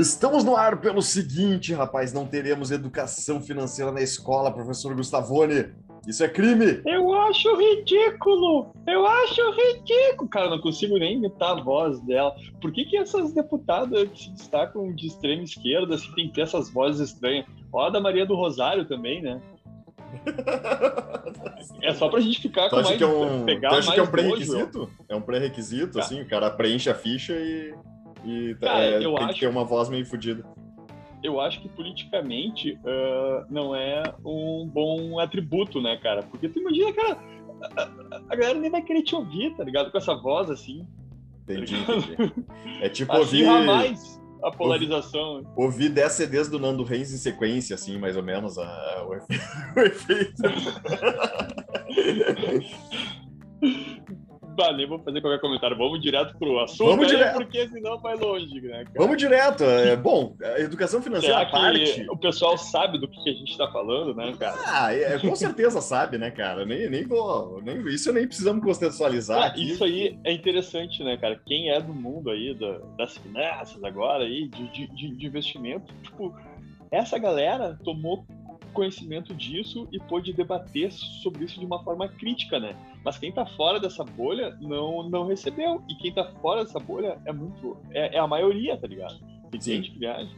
Estamos no ar pelo seguinte, rapaz, não teremos educação financeira na escola, professor Gustavone. Isso é crime! Eu acho ridículo! Eu acho ridículo! Cara, não consigo nem imitar a voz dela. Por que, que essas deputadas que se destacam de extrema esquerda assim, tem que ter essas vozes estranhas? Ó, a da Maria do Rosário também, né? É só pra gente ficar tu com mais... que é um, pegar tu acha mais que é um pré-requisito? É um pré-requisito, assim, o cara preenche a ficha e, e Cara, é, eu tem acho- que ter uma voz meio fodida. eu acho que politicamente ah, não é um bom atributo, né, cara? Porque tu imagina, cara, a, a- galera nem vai querer te ouvir, tá ligado? Com essa voz assim. Entendi, entendi. É tipo ouvir, mais a polarização. ouvir 10 CDs do Nando Reis em sequência, assim, mais ou menos, a- o efeito. Bah, nem vou fazer qualquer comentário. Vamos direto pro assunto, Vamos aí, direto. porque senão vai longe, né, cara? Vamos direto. É, bom, a educação financeira Será parte. o pessoal sabe do que a gente tá falando, né, cara? Ah, é, com certeza sabe, né, cara? Nem, nem vou. Nem, isso nem precisamos contextualizar. Ah, isso aí é interessante, né, cara? Quem é do mundo aí, da- das finanças agora aí, de, de- de investimento, tipo, essa galera tomou conhecimento disso e pôde debater sobre isso de uma forma crítica, né? Mas quem tá fora dessa bolha não, não recebeu. E quem tá fora dessa bolha é muito. É, é a maioria, tá ligado? Tem gente que viaja.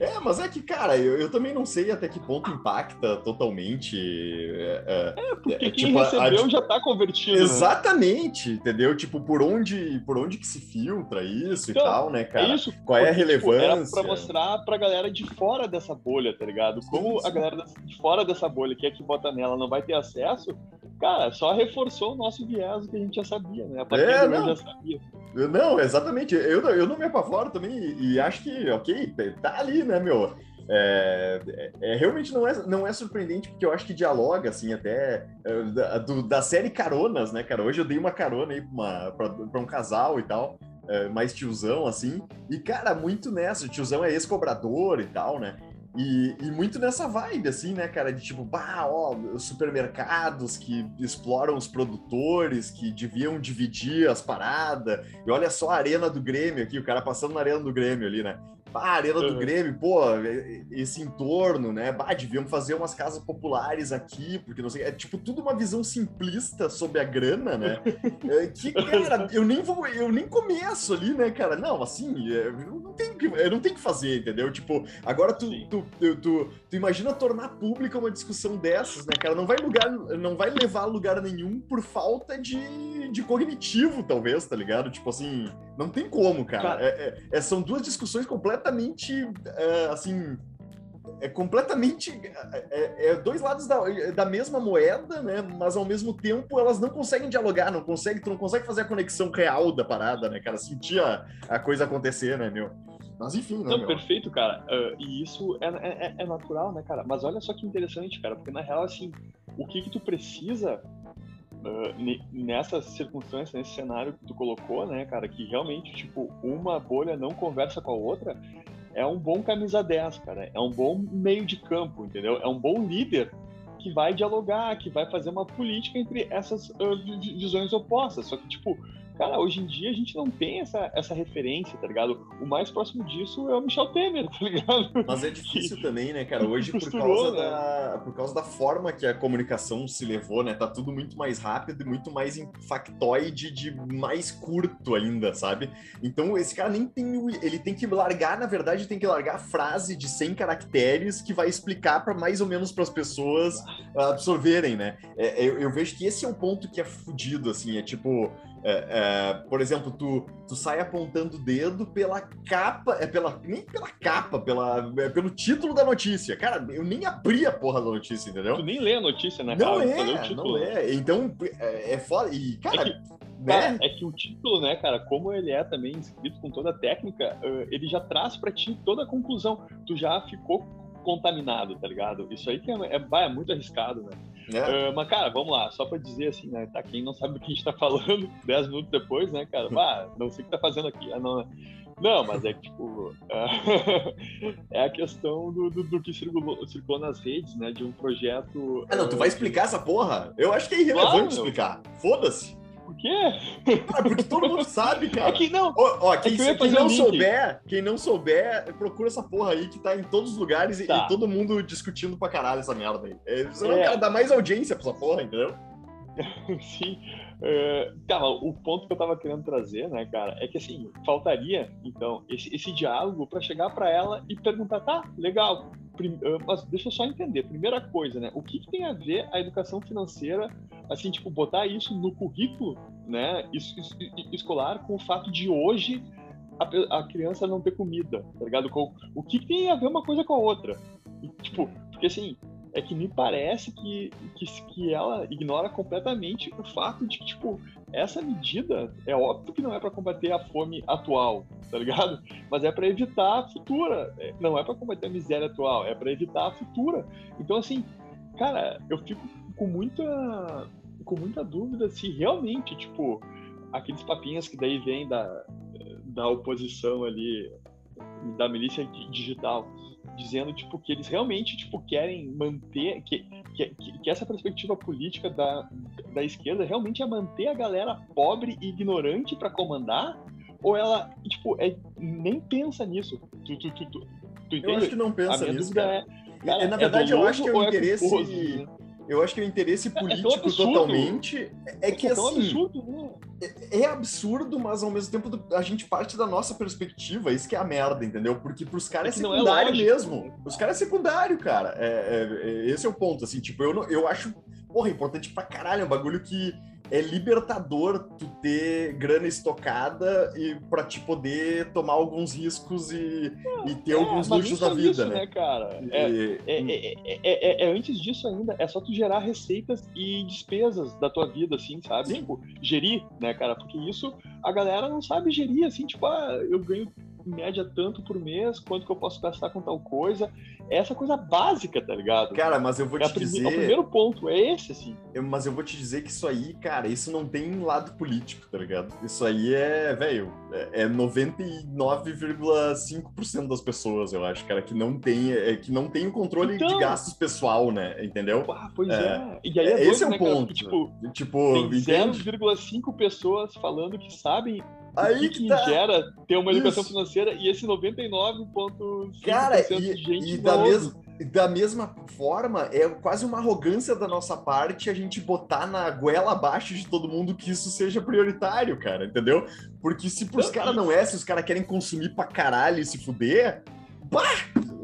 É, mas é que, cara, eu, eu também não sei até que ponto impacta totalmente. é, é, Porque é, quem tipo, a- a- recebeu já tá convertido. né? Exatamente, entendeu? Tipo, por onde, por onde que se filtra isso Então, e tal, né, cara? É isso. Qual é a porque, tipo, era relevância? pra mostrar pra galera de fora dessa bolha, tá ligado? Como sim. a galera de fora dessa bolha, que é que vota nela, não vai ter acesso, cara, só reforçou o nosso viés que a gente já sabia, né? A partir É, não. já sabia. Não, exatamente. Eu, não- eu não me apavoro também e, e acho que, ok, tá ali, né, meu? É, é- é, realmente não é, não é surpreendente, porque eu acho que dialoga, assim, até é, da, do- da série Caronas, né, cara? Hoje eu dei uma carona aí pra, uma, pra, pra um casal e tal, é, mais tiozão, assim, e, cara, muito nessa. O tiozão é ex-cobrador e tal, né? E, e muito nessa vibe, assim, né, cara? De tipo, bah, ó, os supermercados que exploram os produtores, que deviam dividir as paradas. E olha só a arena do Grêmio aqui, o cara passando na arena do Grêmio ali, né? A arena do Uhum. Grêmio, pô, e- esse entorno, né? Bah, deviam fazer umas casas populares aqui, porque não sei. É tipo tudo uma visão simplista sobre a grana, né? É, que, cara, eu nem vou, eu nem começo ali, né, cara? Não, assim, é, eu não tenho que, eu não tenho que fazer, entendeu? Tipo, agora tu, tu, tu, tu, tu imagina tornar pública uma discussão dessas, né, cara? Não vai lugar, não vai levar a lugar nenhum por falta de, de cognitivo, talvez, tá ligado? Tipo assim, não tem como, cara. Cara. É- é- é- são duas discussões completamente, é, assim, é completamente é, é- é dois lados da, da mesma moeda, né? Mas ao mesmo tempo elas não conseguem dialogar, não conseguem, tu não consegue fazer a conexão real da parada, né, cara? Sentir a, a coisa acontecer, né, meu? Mas enfim, né, Não, meu? perfeito, cara. Ah, e isso é, é, é natural, né, cara? Mas olha só que interessante, cara, porque na real, assim, o que que tu precisa nessa circunstância, nesse cenário que tu colocou, né, cara, que realmente, tipo, uma bolha não conversa com a outra, é um bom camisa 10, cara. É um bom meio de campo, entendeu? É um bom líder que vai dialogar, que vai fazer uma política entre essas ah, vi- vi- visões opostas. Só que, tipo, cara, hoje em dia a gente não tem essa, essa referência, tá ligado? O mais próximo disso é o Michel Temer, tá ligado? Mas é difícil também, né, cara? Hoje, por causa, né? da, por causa da forma que a comunicação se levou, né? Tá tudo muito mais rápido e muito mais em factoide de mais curto ainda, sabe? Então, esse cara nem tem. Ele tem que largar, na verdade, tem que largar a frase de 100 caracteres que vai explicar para mais ou menos para as pessoas absorverem, né? É, eu, eu vejo que esse é um ponto que é fudido, assim. É tipo. É, é, por exemplo, tu, tu sai apontando o dedo pela capa, é pela nem pela capa, pela, é pelo título da notícia. Cara, eu nem abri a porra da notícia, entendeu? Tu nem lê a notícia, né, Não cara? É, não é. Então, é, é foda. E, cara, É né? Cara, é que o título, né, cara, como ele é também escrito com toda a técnica, eh, ele já traz pra ti toda a conclusão. Tu já ficou contaminado, tá ligado? Isso aí que é, é, é muito arriscado, né? É. Eh, mas, cara, vamos lá, só pra dizer assim, né? Tá, quem não sabe do que a gente tá falando 10 minutos depois, né, cara? Bah, não sei o que tá fazendo aqui. Ah, não, não, mas é que, tipo, é a questão do, do, do que circulou, circulou nas redes, né? De um projeto. Ah, não, tu vai explicar essa porra? Eu acho que é irrelevante Claro, explicar. Foda-se. Porque quê? Cara, porque todo mundo sabe, cara. É que não. Ó, ó, quem, é que quem não souber, quem não souber, procura essa porra aí que tá em todos os lugares e- Tá. e, todo mundo discutindo pra caralho essa merda aí. É, Você não É. quer dar mais audiência pra essa porra, entendeu? Sim. É, cara, o ponto que eu tava querendo trazer, né, cara, é que assim, faltaria, então, esse, esse diálogo pra chegar pra ela e perguntar, tá, legal, prim- mas deixa eu só entender. Primeira coisa, né, o que, que tem a ver a educação financeira, assim, tipo, botar isso no currículo, né, es- es- escolar com o fato de hoje a, a criança não ter comida, tá ligado? Com, o que, que tem a ver uma coisa com a outra? E, tipo, porque assim, é que me parece que, que, que ela ignora completamente o fato de que, tipo, essa medida é óbvio que não é para combater a fome atual, tá ligado? Mas é para evitar a futura. É, Não é para combater a miséria atual, é para evitar a futura. Então, assim, cara, eu fico com muita, com muita dúvida se realmente, tipo, aqueles papinhos que daí vem da, da oposição ali, da milícia di- digital, dizendo tipo que eles realmente tipo querem manter que, que, que- que essa perspectiva política da, da esquerda realmente é manter a galera pobre e ignorante para comandar ou ela tipo é, nem pensa nisso tu, tu, tu, tu, tu Eu entende? acho que não pensa nisso, cara. é cara, na é verdade, eu acho que é o ou interesse. culposo, né? Eu acho que o interesse tão político absurdo. totalmente é que é assim. absurdo né? é absurdo, mas ao mesmo tempo a gente parte da nossa perspectiva, isso que é a merda, entendeu? Porque pros caras é, É é secundário mesmo. né? Os caras é secundário, cara. É, é- é- esse é o ponto, assim, tipo, eu, não- eu acho, porra, importante pra caralho, é um bagulho que é libertador tu ter grana estocada e pra te poder tomar alguns riscos e, e ter É, alguns luxos da vida, isso, né? cara é, E- É, é, é, é- é antes disso ainda, é só tu gerar receitas e despesas da tua vida, assim, sabe? Sim. Tipo, gerir, né, cara? Porque isso a galera não sabe gerir, assim, tipo, ah, eu ganho média tanto por mês, quanto que eu posso gastar com tal coisa. É essa coisa básica, tá ligado? Cara, mas eu vou é te prime- dizer. O primeiro ponto é esse, assim. Eu- mas eu vou te dizer que isso aí, cara, isso não tem lado político, tá ligado? Isso aí é, velho, é é 99,5% das pessoas, eu acho, cara, que não tem, é, que não tem o controle de Então. gastos pessoal, né? Entendeu? Ah, pois É. é. E aí é, É, doido, esse é o né, cara? ponto. Porque, tipo, Tipo, tem entende? 0,5 pessoas falando que sabem Aí que, que que tá. gera ter uma educação Isso. financeira e esse 99,5% Cara, de gente e, e da, mes da mesma forma, é quase uma arrogância da nossa parte a gente botar na goela abaixo de todo mundo que isso seja prioritário, cara, entendeu? Porque se pros caras não é, se os caras querem consumir pra caralho e se fuder, bah!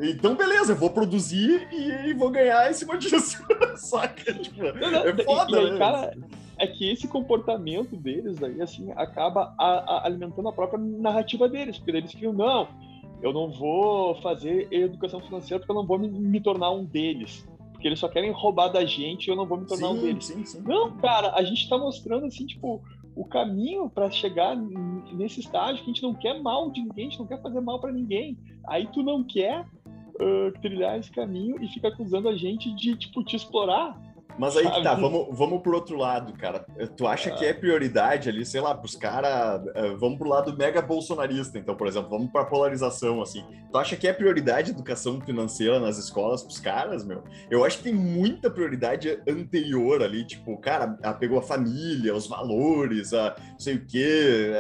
Então, beleza, eu vou produzir e, e vou ganhar em cima disso. Saca? Tipo, Não, não, é e- foda, e aí, né? cara, é que esse comportamento deles daí, assim, acaba a- a- alimentando a própria narrativa deles, porque eles ficam, não, eu não vou fazer educação financeira porque eu não vou me, me tornar um deles. Porque eles só querem roubar da gente e eu não vou me tornar um Sim, deles. sim, sim. Não, cara, a gente tá mostrando, assim, tipo, o caminho pra chegar nesse estágio que a gente não quer mal de ninguém, a gente não quer fazer mal pra ninguém. Aí tu não quer ah, trilhar esse caminho e fica acusando a gente de, tipo, te explorar. Mas aí que tá, vamos, vamos pro outro lado, cara. Tu acha que é prioridade ali, sei lá, pros caras. vamos pro lado mega bolsonarista, então, por exemplo, vamos pra polarização, assim. Tu acha que é prioridade a educação financeira nas escolas pros caras, meu? Eu acho que tem muita prioridade anterior ali, tipo, cara, apegou a família, os valores, a não sei o quê,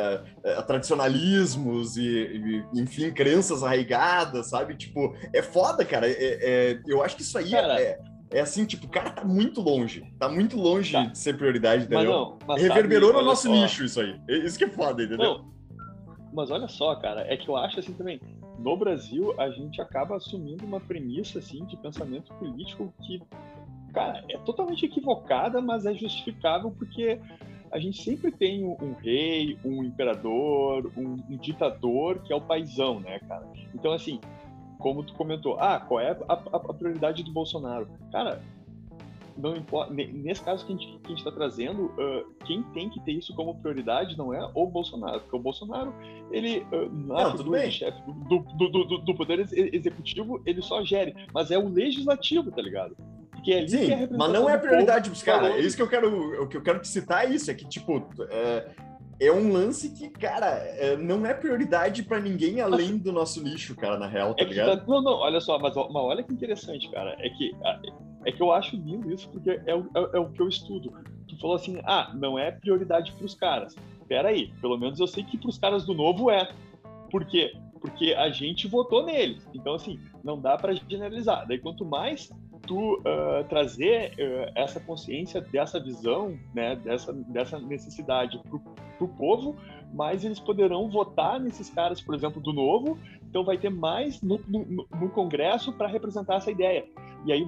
a, a tradicionalismos e, e, enfim, crenças arraigadas, sabe? Tipo, é foda, cara. É, é- eu acho que isso aí Cara, é, é assim, tipo, cara, tá muito longe. Tá muito longe Tá. de ser prioridade, Mas entendeu? não, mas Reverberou sabe, no nosso só. nicho isso aí. Isso que é foda, entendeu? Não, mas olha só, cara, é que eu acho assim também, no Brasil a gente acaba assumindo uma premissa assim de pensamento político que, cara, é totalmente equivocada, mas é justificável porque a gente sempre tem um, rei, um imperador, um, um ditador que é o paizão, né, cara? Então assim, como tu comentou, ah, qual é a, a- a prioridade do Bolsonaro? Cara, não importa. ne- Nesse caso que a gente, que a gente tá trazendo, ah, quem tem que ter isso como prioridade não é o Bolsonaro, porque o Bolsonaro, ele, ah, na Não, tudo figura de chefe do, do, do, do- poder ex- executivo, ele só gere, mas é o legislativo, tá ligado? Porque é ali que Sim, é a mas não é prioridade povo, pros caras. É isso que eu quero. O que eu quero te citar é isso. É que, tipo, é, é um lance que, cara, é, não é prioridade pra ninguém além do nosso nicho, cara, na real, tá É ligado? tá- não, não, olha só, mas, mas olha que interessante, cara. É que, é que eu acho lindo isso, porque é o, é, é o que eu estudo. tu falou assim, ah, não é prioridade para os caras. Pera aí, pelo menos eu sei que para os caras do novo é. Por quê? Porque a gente votou neles. Então, assim, não dá para generalizar. Daí, quanto mais tu uh, trazer uh, essa consciência dessa visão, né, dessa, dessa necessidade para o povo, mais eles poderão votar nesses caras, por exemplo, do novo. Então, vai ter mais no, no, no Congresso para representar essa ideia. E aí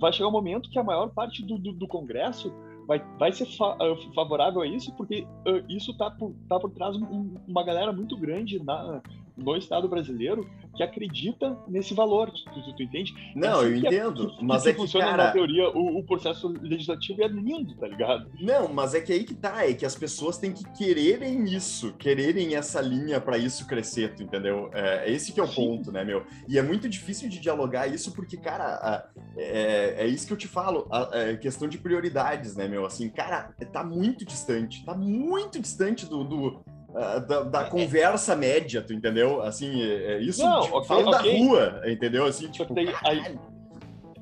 vai chegar um momento que a maior parte do, do, do Congresso vai, vai ser fa favorável a isso, porque uh, isso está por, tá por trás um, uma galera muito grande na, no Estado brasileiro que acredita nesse valor, tu, tu, entende? Não, é assim eu entendo, é, que, mas que é que, funciona cara... na teoria, o, o, processo legislativo é lindo, tá ligado? Não, mas é que aí que tá, é que as pessoas têm que quererem isso, quererem essa linha para isso crescer, tu entendeu? É, esse que é o ponto, né, meu? E é muito difícil de dialogar isso porque, cara, é, é isso que eu te falo, a, a é questão de prioridades, né, meu? Assim, cara, tá muito distante, tá muito distante do, do da, da, conversa média, tu entendeu? Assim, é, é isso não, tipo, okay, falando okay. da rua, entendeu? Assim, tipo, aí,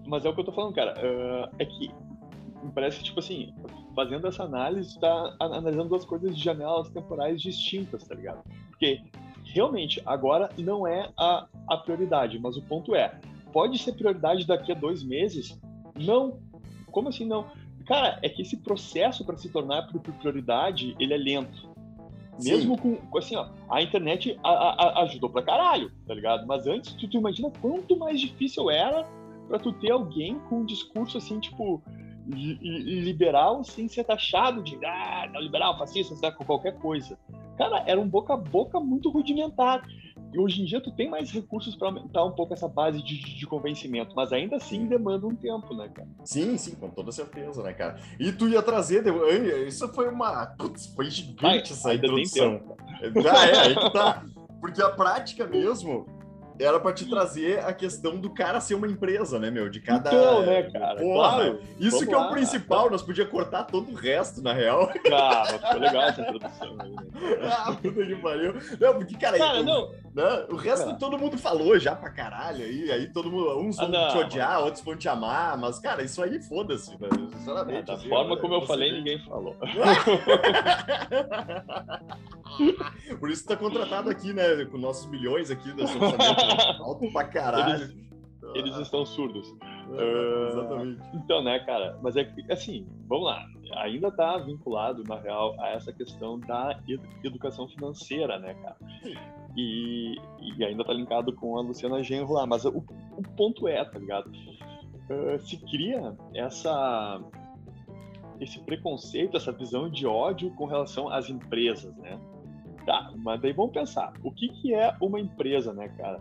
mas é o que eu tô falando, cara. Uh, é que me parece que, tipo assim, fazendo essa análise, tá analisando duas coisas de janelas temporais distintas, tá ligado? Porque realmente agora não é a, a prioridade, mas o ponto é, pode ser prioridade daqui a dois meses? Não. Como assim não? Cara, é que esse processo para se tornar prioridade, ele é lento. Mesmo com, assim, ó, a internet a, a, ajudou pra caralho, tá ligado? Mas antes, tu, tu imagina quanto mais difícil era para tu ter alguém com um discurso assim, tipo, liberal sem ser taxado de ah, liberal, fascista, sabe, qualquer coisa. Cara, era um boca a boca muito rudimentar. E hoje em dia tu tem mais recursos para aumentar um pouco essa base de, de, convencimento, mas ainda assim demanda um tempo, né, cara? Sim, sim, com toda certeza, né, cara? E tu ia trazer, isso foi uma. Putz, foi gigante Ai, essa introdução. Ah, é, aí que tá. Porque a prática mesmo era para te trazer a questão do cara ser uma empresa, né, meu? De cada. Então, né, cara? Porra, claro. Isso Vamos que é o principal, nós podíamos cortar todo o resto, na real. Ah, mas ficou legal essa introdução aí, né? ah, puta que pariu. Não, porque, cara, cara aí, não. Né, o resto cara. todo mundo falou já pra caralho aí, aí todo mundo, uns vão ah, te odiar, outros vão te amar, mas, cara, isso aí foda-se, né? sinceramente. É, da assim, forma como eu falei, ninguém falou. Por isso tá contratado aqui, né, com nossos milhões aqui da Alto pra caralho. Eles, eles estão surdos. É, exatamente. Uh, então, né, cara, mas é assim, vamos lá. Ainda tá vinculado, na real, a essa questão da educação financeira, né, cara? E, e ainda tá linkado com a Luciana Genro lá. Mas o, o ponto é, tá ligado? Uh, se cria essa esse preconceito, essa visão de ódio com relação às empresas, né? Tá, mas daí vamos pensar, o que, que é uma empresa, né, cara?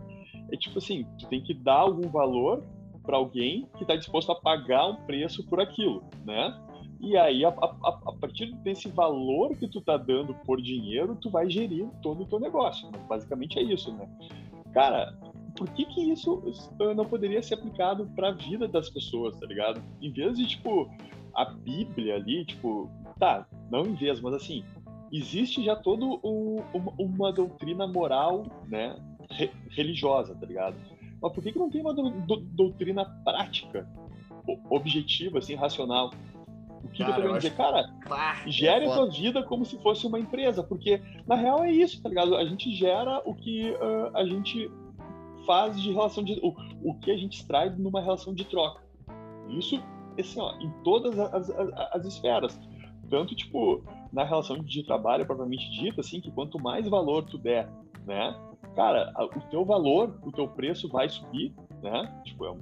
É tipo assim, tu tem que dar algum valor para alguém que está disposto a pagar um preço por aquilo, né? E aí, a, a, a, partir desse valor que tu tá dando por dinheiro, tu vai gerir todo o teu negócio. Mas basicamente é isso, né? Cara, por que que isso não poderia ser aplicado para a vida das pessoas, tá ligado? Em vez de, tipo, a Bíblia ali, tipo, tá, não em vez, mas assim, existe já toda uma, uma, doutrina moral, né, re, religiosa, tá ligado? Mas por que, que não tem uma do, do, doutrina prática, objetiva, assim, racional? O que, cara, que eu tô querendo dizer? Cara, ah, gere é a tua vida como se fosse uma empresa, porque na real é isso, tá ligado? A gente gera o que uh, a gente faz de relação de. O, o que a gente extrai numa relação de troca. Isso, assim, ó, em todas as, as, as esferas. Tanto, tipo, na relação de trabalho propriamente dita, assim, que quanto mais valor tu der, né, cara, o teu valor, o teu preço vai subir, né, tipo, é um,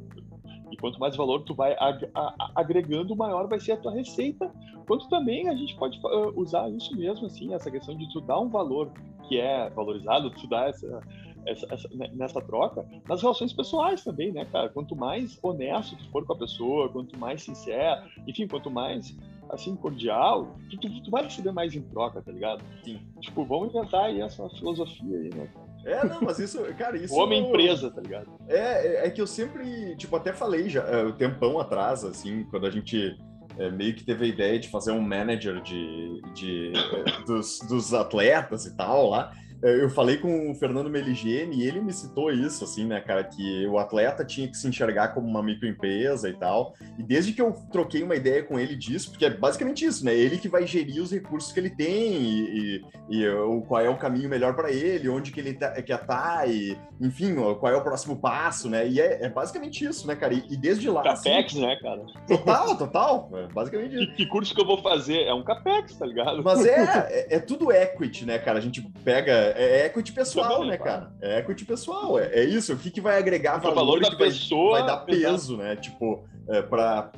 e quanto mais valor tu vai ag agregando, maior vai ser a tua receita. Quanto também a gente pode uh, usar isso mesmo, assim, essa questão de tu dar um valor que é valorizado, tu dar essa, essa, essa, né, nessa troca, nas relações pessoais também, né, cara? Quanto mais honesto tu for com a pessoa, quanto mais sincero, enfim, quanto mais assim, cordial, tu, tu, tu, vai receber mais em troca, tá ligado? Sim. Tipo, vamos inventar aí essa filosofia aí, né? É, não, mas isso, cara, isso. Homem empresa, tá ligado? É, é, é que eu sempre, tipo, até falei já, o um tempão atrás, assim, quando a gente é, meio que teve a ideia de fazer um manager de, de dos, dos atletas e tal lá. Eu falei com o Fernando Meligeni e ele me citou isso, assim, né, cara, que o atleta tinha que se enxergar como uma microempresa e tal. E desde que eu troquei uma ideia com ele disso, porque é basicamente isso, né? Ele que vai gerir os recursos que ele tem e, e, e o, qual é o caminho melhor para ele, onde que ele tá, quer estar, tá, e enfim, qual é o próximo passo, né? E é, é basicamente isso, né, cara? E, e desde lá. Capex, assim, né, cara? Total, total. É basicamente isso. Que, que, curso que eu vou fazer? É um Capex, tá ligado? Mas é, é, é tudo equity, né, cara? A gente pega. É equity pessoal, Também, né, cara? É equity pessoal. É, é isso. O que, que vai agregar valor, valor da que pessoa, vai, vai dar peso, né? Tipo, é, para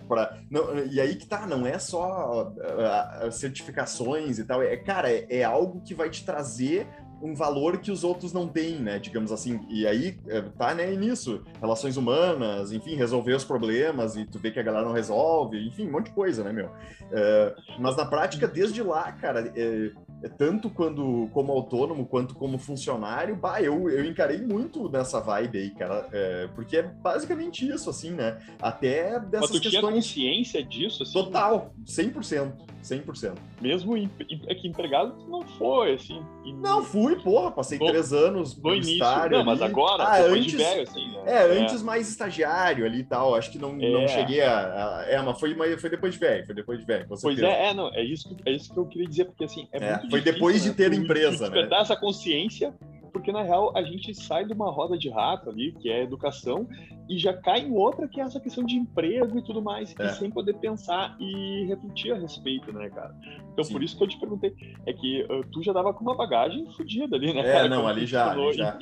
e aí que tá, não é só uh, certificações e tal, é cara, é, é, algo que vai te trazer um valor que os outros não têm, né? Digamos assim. E aí é, tá né, nisso. Relações humanas, enfim, resolver os problemas e tu vê que a galera não resolve, enfim, um monte de coisa, né, meu? É, mas na prática, desde lá, cara, é, é, tanto quando como autônomo quanto como funcionário, bah, eu, eu encarei muito nessa vibe aí, cara, é, porque é basicamente isso, assim, né? Até dessas Mas tu questões... tinha consciência disso, assim? Total, 100%, 100%. Mesmo é que empregado não foi, assim... E... Não, fui, porra, passei no, três anos no início, não, mas agora, ah, antes, de velho, assim, né? É, é, antes mais estagiário ali e tal, acho que não, é. não cheguei a, a... É, mas foi, foi depois de velho, foi depois de velho, Pois é, é, não, é isso, é isso que eu queria dizer, porque assim, é, é muito Foi difícil, depois de né? ter empresa, né? Despertar essa consciência, porque na real a gente sai de uma roda de rato ali, que é educação, e já cai em outra que é essa questão de emprego e tudo mais, é. e sem poder pensar e refletir a respeito, né, cara? Então Sim. por isso que eu te perguntei, é que uh, tu já dava com uma bagagem fodida ali, né? É, cara? não, ali já, ali já.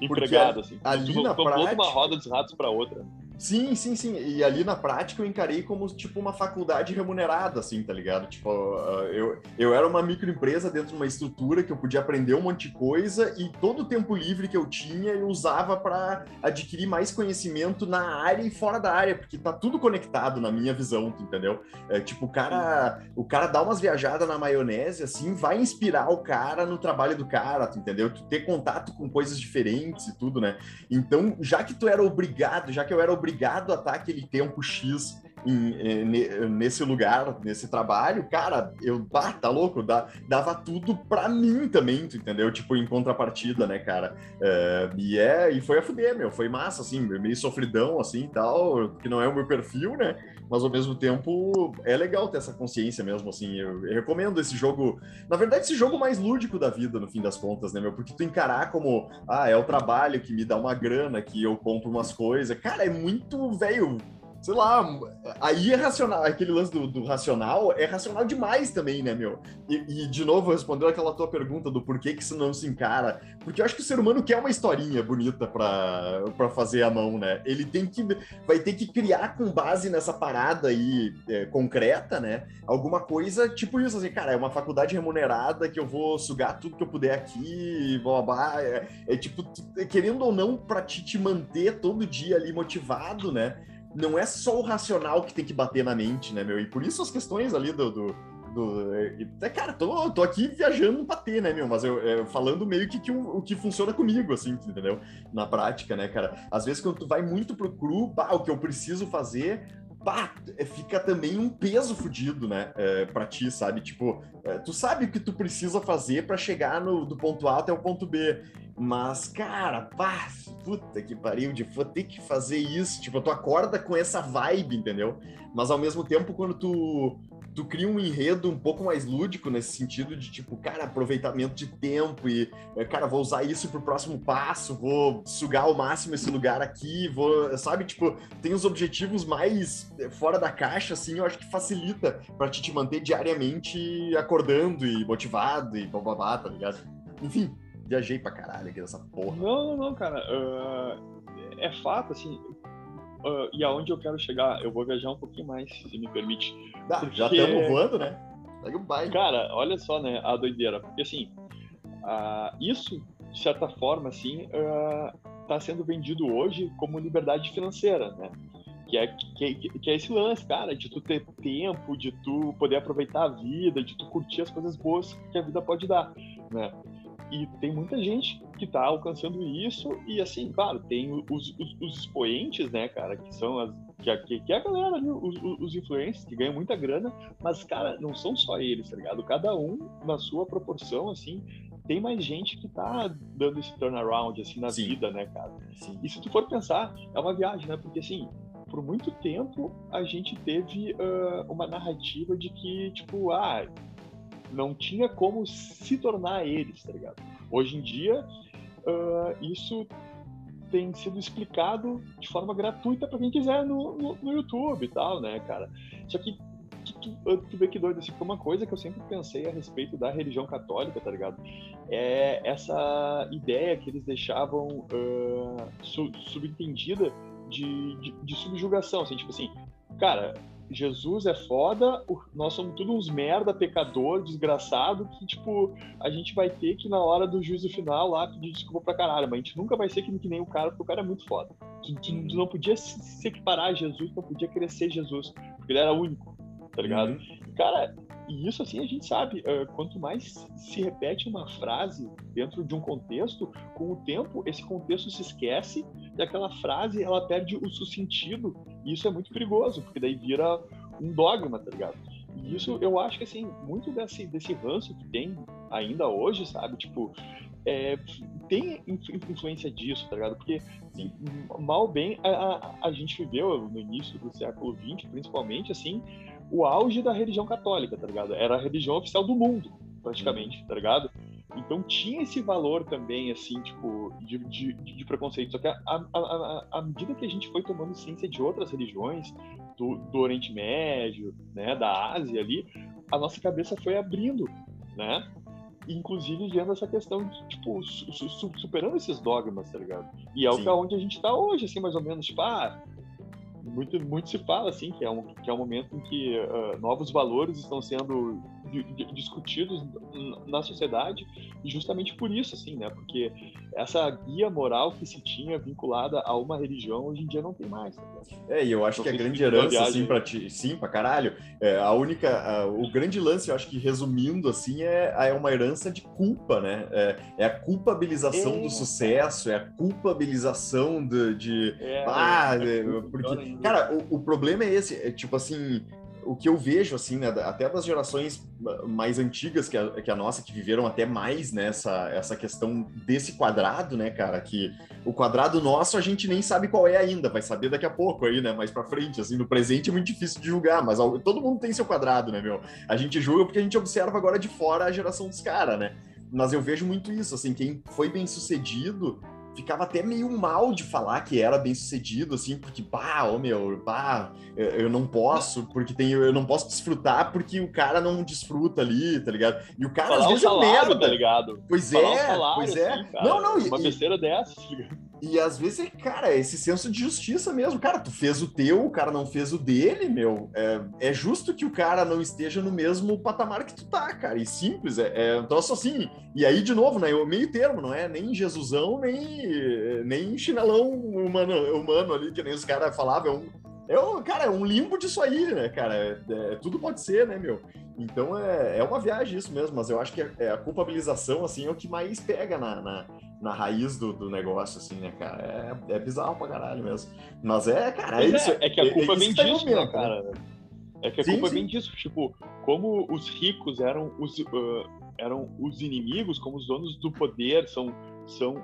Empregado, assim. Ali tu, na tu prática... de uma roda dos ratos para outra. Sim, sim, sim. E ali na prática eu encarei como tipo uma faculdade remunerada, assim, tá ligado? Tipo, ah, eu, eu era uma microempresa dentro de uma estrutura que eu podia aprender um monte de coisa e todo o tempo livre que eu tinha eu usava para adquirir mais conhecimento na área e fora da área, porque tá tudo conectado na minha visão, entendeu? É, tipo, o cara, o cara dá umas viajadas na maionese, assim, vai inspirar o cara no trabalho do cara, entendeu? Tu ter contato com coisas diferentes e tudo, né? Então, já que tu era obrigado, já que eu era obrigado obrigado a estar aquele tempo X em, nesse lugar, nesse trabalho, cara, eu, ah, tá louco, dava tudo pra mim também, tu entendeu? Tipo, em contrapartida, né, cara? É, e é, e foi a fuder, meu, foi massa, assim, meio sofridão, assim, tal, que não é o meu perfil, né? Mas ao mesmo tempo é legal ter essa consciência mesmo, assim, eu, eu recomendo esse jogo, na verdade, esse jogo mais lúdico da vida, no fim das contas, né, meu? Porque tu encarar como, ah, é o trabalho que me dá uma grana, que eu compro umas coisas, cara, é muito, velho, sei lá, aí é racional, aquele lance do, do, racional é racional demais também, né, meu? E, e, de novo, respondendo aquela tua pergunta do porquê que isso não se encara, porque eu acho que o ser humano quer uma historinha bonita para fazer a mão, né? Ele tem que, vai ter que criar com base nessa parada aí é, concreta, né? Alguma coisa tipo isso, assim, cara, é uma faculdade remunerada que eu vou sugar tudo que eu puder aqui, blá, blá. É, é tipo, querendo ou não, pra te, te manter todo dia ali motivado, né? Não é só o racional que tem que bater na mente, né, meu? E por isso as questões ali do. do, do é, cara, tô, tô aqui viajando pra ter, né, meu? Mas eu, eu falando meio que, que o, o, que funciona comigo, assim, entendeu? Na prática, né, cara? Às vezes quando tu vai muito pro cru, o que eu preciso fazer, pá, é, fica também um peso fudido, né, é, pra ti, sabe? Tipo, é, tu sabe o que tu precisa fazer para chegar no, do ponto A até o ponto B. Mas, cara, pá, puta que pariu, de vou ter que fazer isso. Tipo, tu acorda com essa vibe, entendeu? Mas ao mesmo tempo, quando tu, tu cria um enredo um pouco mais lúdico nesse sentido de, tipo, cara, aproveitamento de tempo e, é, cara, vou usar isso pro próximo passo, vou sugar ao máximo esse lugar aqui, vou, sabe? Tipo, tem os objetivos mais é, fora da caixa, assim, eu acho que facilita pra te, te manter diariamente acordando e motivado e bababá, tá ligado? Enfim, viajei pra caralho aqui nessa porra. Não, não, não, cara. Uh, é fato, assim. Uh, e aonde eu quero chegar? Eu vou viajar um pouquinho mais, se me permite. Ah, porque... Já estamos voando, né? Segue o baile. Cara, olha só, né? A doideira. Porque, assim, uh, isso, de certa forma, assim, tá sendo vendido hoje como liberdade financeira, né? Que é, que, que, é esse lance, cara, de tu ter tempo, de tu poder aproveitar a vida, de tu curtir as coisas boas que a vida pode dar, né? E tem muita gente que está alcançando isso, e assim, claro, tem os, os, os, expoentes, né, cara, que são as. Que, que, é a galera ali, os, os influencers que ganham muita grana, mas, cara, não são só eles, tá ligado? Cada um na sua proporção, assim, tem mais gente que tá dando esse turnaround, assim, na Sim. vida, né, cara? Sim. E se tu for pensar, é uma viagem, né? Porque, assim, por muito tempo a gente teve uh, uma narrativa de que, tipo, ah, não tinha como se tornar eles, tá ligado? Hoje em dia, uh, isso tem sido explicado de forma gratuita para quem quiser no, no, no, YouTube e tal, né, cara? Só que tu, tu vê que doido, assim, uma coisa que eu sempre pensei a respeito da religião católica, tá ligado? É essa ideia que eles deixavam uh, su, subentendida de, de, de subjugação, assim, tipo assim, cara, Jesus é foda, nós somos todos uns merda, pecador, desgraçado, que, tipo, a gente vai ter que, na hora do juízo final, lá, pedir desculpa pra caralho, mas a gente nunca vai ser que, que nem o cara, porque o cara é muito foda. Tu, tu, tu não podia se equiparar a Jesus, não podia querer ser Jesus, porque ele era único, tá ligado? Uhum. Cara, e isso, assim, a gente sabe, uh, quanto mais se repete uma frase dentro de um contexto, com o tempo, esse contexto se esquece e aquela frase, ela perde o seu sentido, e isso é muito perigoso, porque daí vira um dogma, tá ligado? E isso, eu acho que, assim, muito desse, desse ranço que tem ainda hoje, sabe? Tipo, é, tem influência disso, tá ligado? Porque, assim, mal bem, a, a, a gente viveu no início do século XX, principalmente, assim, o auge da religião católica, tá ligado? Era a religião oficial do mundo, praticamente, tá ligado? Então tinha esse valor também, assim, tipo, de, de, de preconceito. Só que à medida que a gente foi tomando ciência de outras religiões, do, do Oriente Médio, né, da Ásia ali, a nossa cabeça foi abrindo, né? Inclusive vendo essa questão de, tipo, su, su, superando esses dogmas, tá ligado? E é que é onde a gente tá hoje, assim, mais ou menos, tipo, ah, muito, muito se fala assim que é um, que é um momento em que uh, novos valores estão sendo discutidos na sociedade justamente por isso assim né? Porque essa guia moral que se tinha vinculada a uma religião hoje em dia não tem mais tá é e eu acho que a grande herança assim para ti sim para caralho é, a única o grande lance eu acho que resumindo assim é, é uma herança de culpa né? É, é a culpabilização é. do sucesso é a culpabilização de, de é, ah, é, é porque cara o, o problema é esse é tipo assim o que eu vejo, assim, né, até das gerações mais antigas que a, que a nossa, que viveram até mais nessa né, essa questão desse quadrado, né, cara, que o quadrado nosso a gente nem sabe qual é ainda, vai saber daqui a pouco aí, né, mais pra frente, assim, no presente é muito difícil de julgar, mas todo mundo tem seu quadrado, né, meu? A gente julga porque a gente observa agora de fora a geração dos caras, né? Mas eu vejo muito isso, assim, quem foi bem sucedido ficava até meio mal de falar que era bem sucedido, assim, porque, pá, ô meu, pá, eu não posso, porque tem, eu não posso desfrutar porque o cara não desfruta ali, tá ligado? E o cara falar às vezes salário, é merda. Tá ligado? Pois falar é, salário, pois é. Assim, cara, não, não, uma e, besteira dessa, tá ligado? E às vezes, é, cara, é esse senso de justiça mesmo. Cara, tu fez o teu, o cara não fez o dele, meu. É, é justo que o cara não esteja no mesmo patamar que tu tá, cara. E simples, é, é um troço assim. E aí, de novo, né? O meio termo, não é nem Jesusão, nem, nem chinelão humano, humano ali, que nem os caras falavam. É um, é um, cara, é um limbo disso aí, né, cara? É, é, tudo pode ser, né, meu? Então é, é uma viagem isso mesmo, mas eu acho que a, é, a culpabilização, assim, é o que mais pega na, na, na raiz do, do, negócio, assim, né, cara? É, é bizarro pra caralho mesmo. Mas é, cara, é isso. É, que a culpa é, vem disso, né, cara? É que a sim, culpa sim. vem disso, tipo, como os ricos eram os, uh, eram os inimigos, como os donos do poder são, são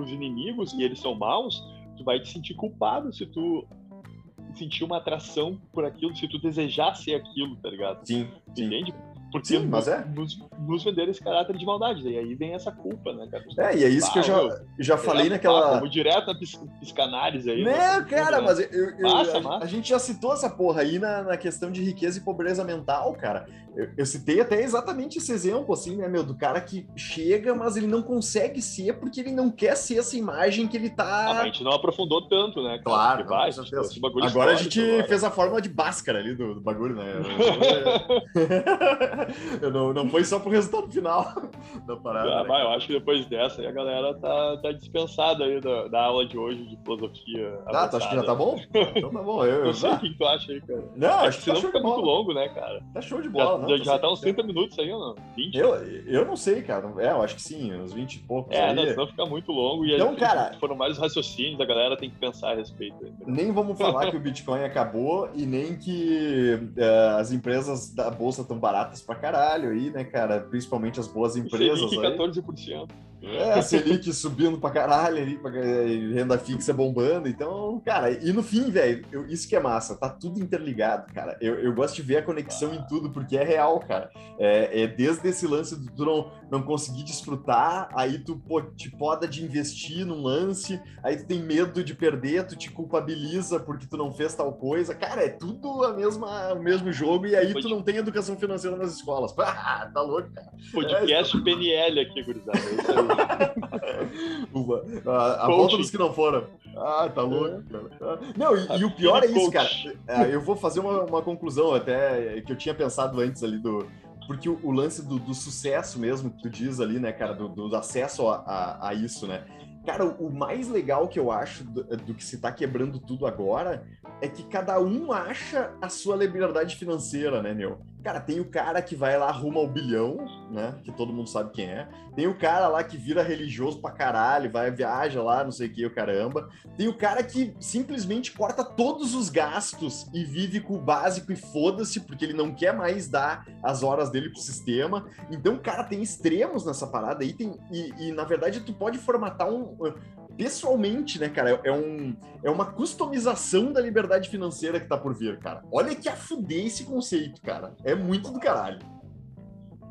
os inimigos e eles são maus, tu vai te sentir culpado se tu sentir uma atração por aquilo, se tu desejar ser aquilo, tá ligado? Sim. Entende? Porque Sim, mas é. nos, nos venderam esse caráter de maldade. E aí vem essa culpa, né, cara? É, e é isso ah, que eu já, já falei naquela. Como direto a pis, psicanálise aí. Né, cara, mas eu, eu, massa, a, massa. a, gente já citou essa porra aí na, na questão de riqueza e pobreza mental, cara. Eu, citei até exatamente esse exemplo, assim, né, meu, do cara que chega, mas ele não consegue ser porque ele não quer ser essa imagem que ele tá. Ah, a gente não aprofundou tanto, né? Cara, claro, vai, tipo, agora a gente agora. fez a fórmula de Bhaskara ali do, do bagulho, né? não, não foi só pro resultado final da parada. Ah, né? eu acho que depois dessa aí a galera tá, tá dispensada aí da, da aula de hoje de filosofia. Ah, tu acha que já tá bom? Então tá bom. Eu, não sei o que tu acha aí, cara. Não, acho, acho que, que tá senão fica muito longo, né, cara? Tá show de bola. Já, não, já tá uns 30 minutos aí ou não? 20? Eu, eu não sei, cara. É, eu acho que sim, uns 20 e poucos. É, aí. não, senão fica muito longo. E então, aí, cara. Foram vários raciocínios, a galera tem que pensar a respeito. Aí, nem vamos falar que o Bitcoin acabou e nem que uh, as empresas da bolsa estão baratas pra caralho aí, né, cara? Principalmente as boas empresas. Selic, 14%. É, a Selic subindo pra caralho ali, pra, renda fixa bombando. Então, cara, e no fim, velho, isso que é massa, tá tudo interligado, cara. Eu, eu gosto de ver a conexão em tudo, porque é real, cara. É, é desde esse lance do tu não, não conseguir desfrutar, aí tu pô, te poda de investir num lance, aí tu tem medo de perder, tu te culpabiliza porque tu não fez tal coisa. Cara, é tudo a mesma, o mesmo jogo, e aí tu não tem educação financeira nas escolas. Ah, tá louco, cara. Podcast é, PNL aqui, gurizada. É isso aí. A, a volta dos que não foram. Ah, tá louco, cara. Não, e, e o pior é isso, cara. É, eu vou fazer uma, uma, conclusão até que eu tinha pensado antes ali do. Porque o, o lance do, do, sucesso mesmo que tu diz ali, né, cara, do, do acesso a, a, a, isso, né? Cara, o mais legal que eu acho do, do que se tá quebrando tudo agora é que cada um acha a sua liberdade financeira, né, meu? Cara, tem o cara que vai lá arruma o bilhão, né? Que todo mundo sabe quem é. Tem o cara lá que vira religioso pra caralho, vai, viaja lá, não sei o que, o caramba. Tem o cara que simplesmente corta todos os gastos e vive com o básico e foda-se, porque ele não quer mais dar as horas dele pro sistema. Então, cara, tem extremos nessa parada aí. Tem, e, e na verdade, tu pode formatar um, pessoalmente, né, cara? É, um, é uma customização da liberdade financeira que tá por vir, cara. Olha que a fuder esse conceito, cara. É muito do caralho.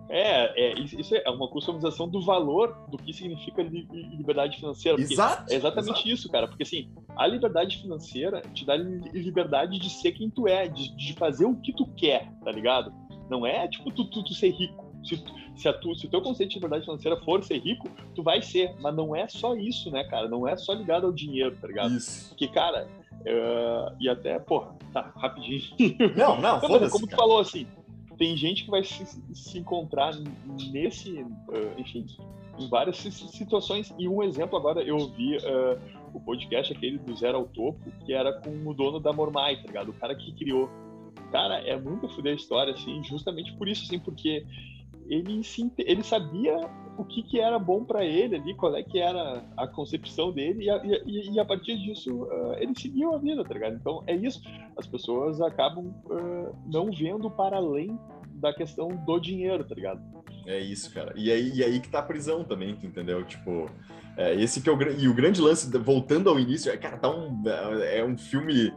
É, é, isso é uma customização do valor do que significa liberdade financeira. Exato. É exatamente exato. isso, cara. Porque assim, a liberdade financeira te dá liberdade de ser quem tu é, de, de fazer o que tu quer, tá ligado? Não é tipo tu, tu, tu ser rico. Se, se, a tu, se o teu conceito de liberdade financeira for ser rico, tu vai ser. Mas não é só isso, né, cara? Não é só ligado ao dinheiro, tá ligado? Isso. Porque, cara, uh, e até, porra, tá, rapidinho. Não, não, Como, como tu falou, assim, tem gente que vai se, se encontrar nesse, uh, enfim, em várias situações. E um exemplo agora, eu vi uh, o podcast aquele do Zero ao Topo, que era com o dono da Mormai, tá ligado? O cara que criou. Cara, é muito foder a história, assim, justamente por isso, assim, porque ele, ele sabia o que, que era bom para ele ali, qual é que era a concepção dele, e a, e, e a partir disso uh, ele seguiu a vida, tá ligado? Então é isso, as pessoas acabam uh, não vendo para além da questão do dinheiro, tá ligado? É isso, cara. E aí, e aí que tá a prisão também, tu entendeu? Tipo, é, esse que é o, e o grande lance, voltando ao início, é, cara, tá um, é um filme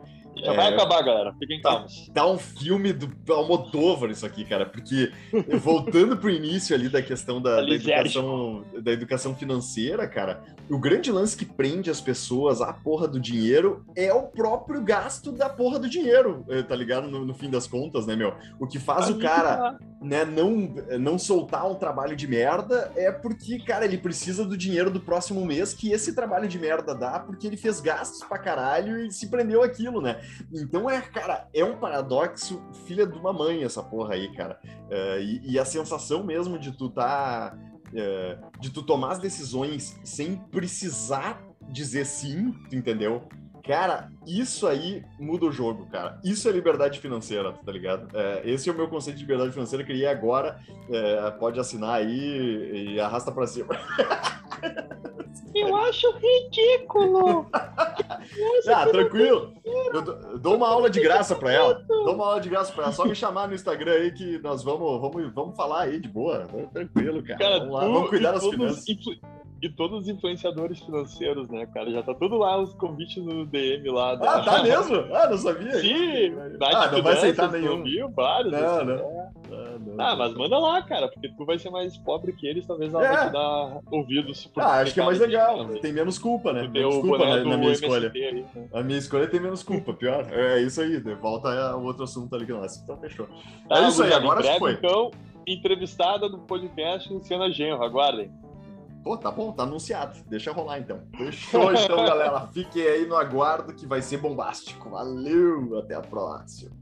já é, vai acabar, galera. Fiquem tá, calmos. Tá um filme do Almodóvar isso aqui, cara. Porque voltando pro início ali da questão da, da, educação, da educação financeira, cara, o grande lance que prende as pessoas à porra do dinheiro é o próprio gasto da porra do dinheiro, eh, tá ligado? No, no fim das contas, né, meu? O que faz o cara né, não, não soltar um trabalho de merda é porque, cara, ele precisa do dinheiro do próximo mês que esse trabalho de merda dá porque ele fez gastos pra caralho e se prendeu aquilo, né? Então é, cara, é um paradoxo filha de uma mãe essa porra aí, cara. Uh, e, e, a sensação mesmo de tu tá. Uh, de tu tomar as decisões sem precisar dizer sim, tu entendeu? Cara, isso aí muda o jogo, cara. Isso é liberdade financeira, tá ligado? É, esse é o meu conceito de liberdade financeira. Criei agora. É, pode assinar aí e arrasta pra cima. Eu acho ridículo. ah, tranquilo. Eu dou uma aula de graça para ela. Dou uma aula de graça para ela. Só me chamar no Instagram aí que nós vamos, vamos, vamos falar aí de boa. Tranquilo, cara. cara vamos lá, tu, vamos cuidar das finanças e todos os influenciadores financeiros, né, cara? Já tá tudo lá, os convites no DM lá. Da... Ah, tá mesmo? Ah, não sabia? Sim! Ah, não vai aceitar nenhum. Viu? Vários. Não, assim, não. Né? Ah, não. Ah, mas manda lá, cara, porque tu vai ser mais pobre que eles, talvez ela é. vai te dar ouvidos. Ah, acho que é mais legal. Tem menos culpa, né? Menos culpa na, na minha escolha. Aí, né? A minha escolha tem menos culpa, pior. É isso aí, volta ao outro assunto ali que nós. Então fechou. Tá, é isso aí, agora breve, foi. Então, entrevistada do podcast Luciana Genro, aguardem. Pô, tá bom, tá anunciado. Deixa rolar então. Fechou então, galera. Fiquem aí no aguardo que vai ser bombástico. Valeu, até a próxima.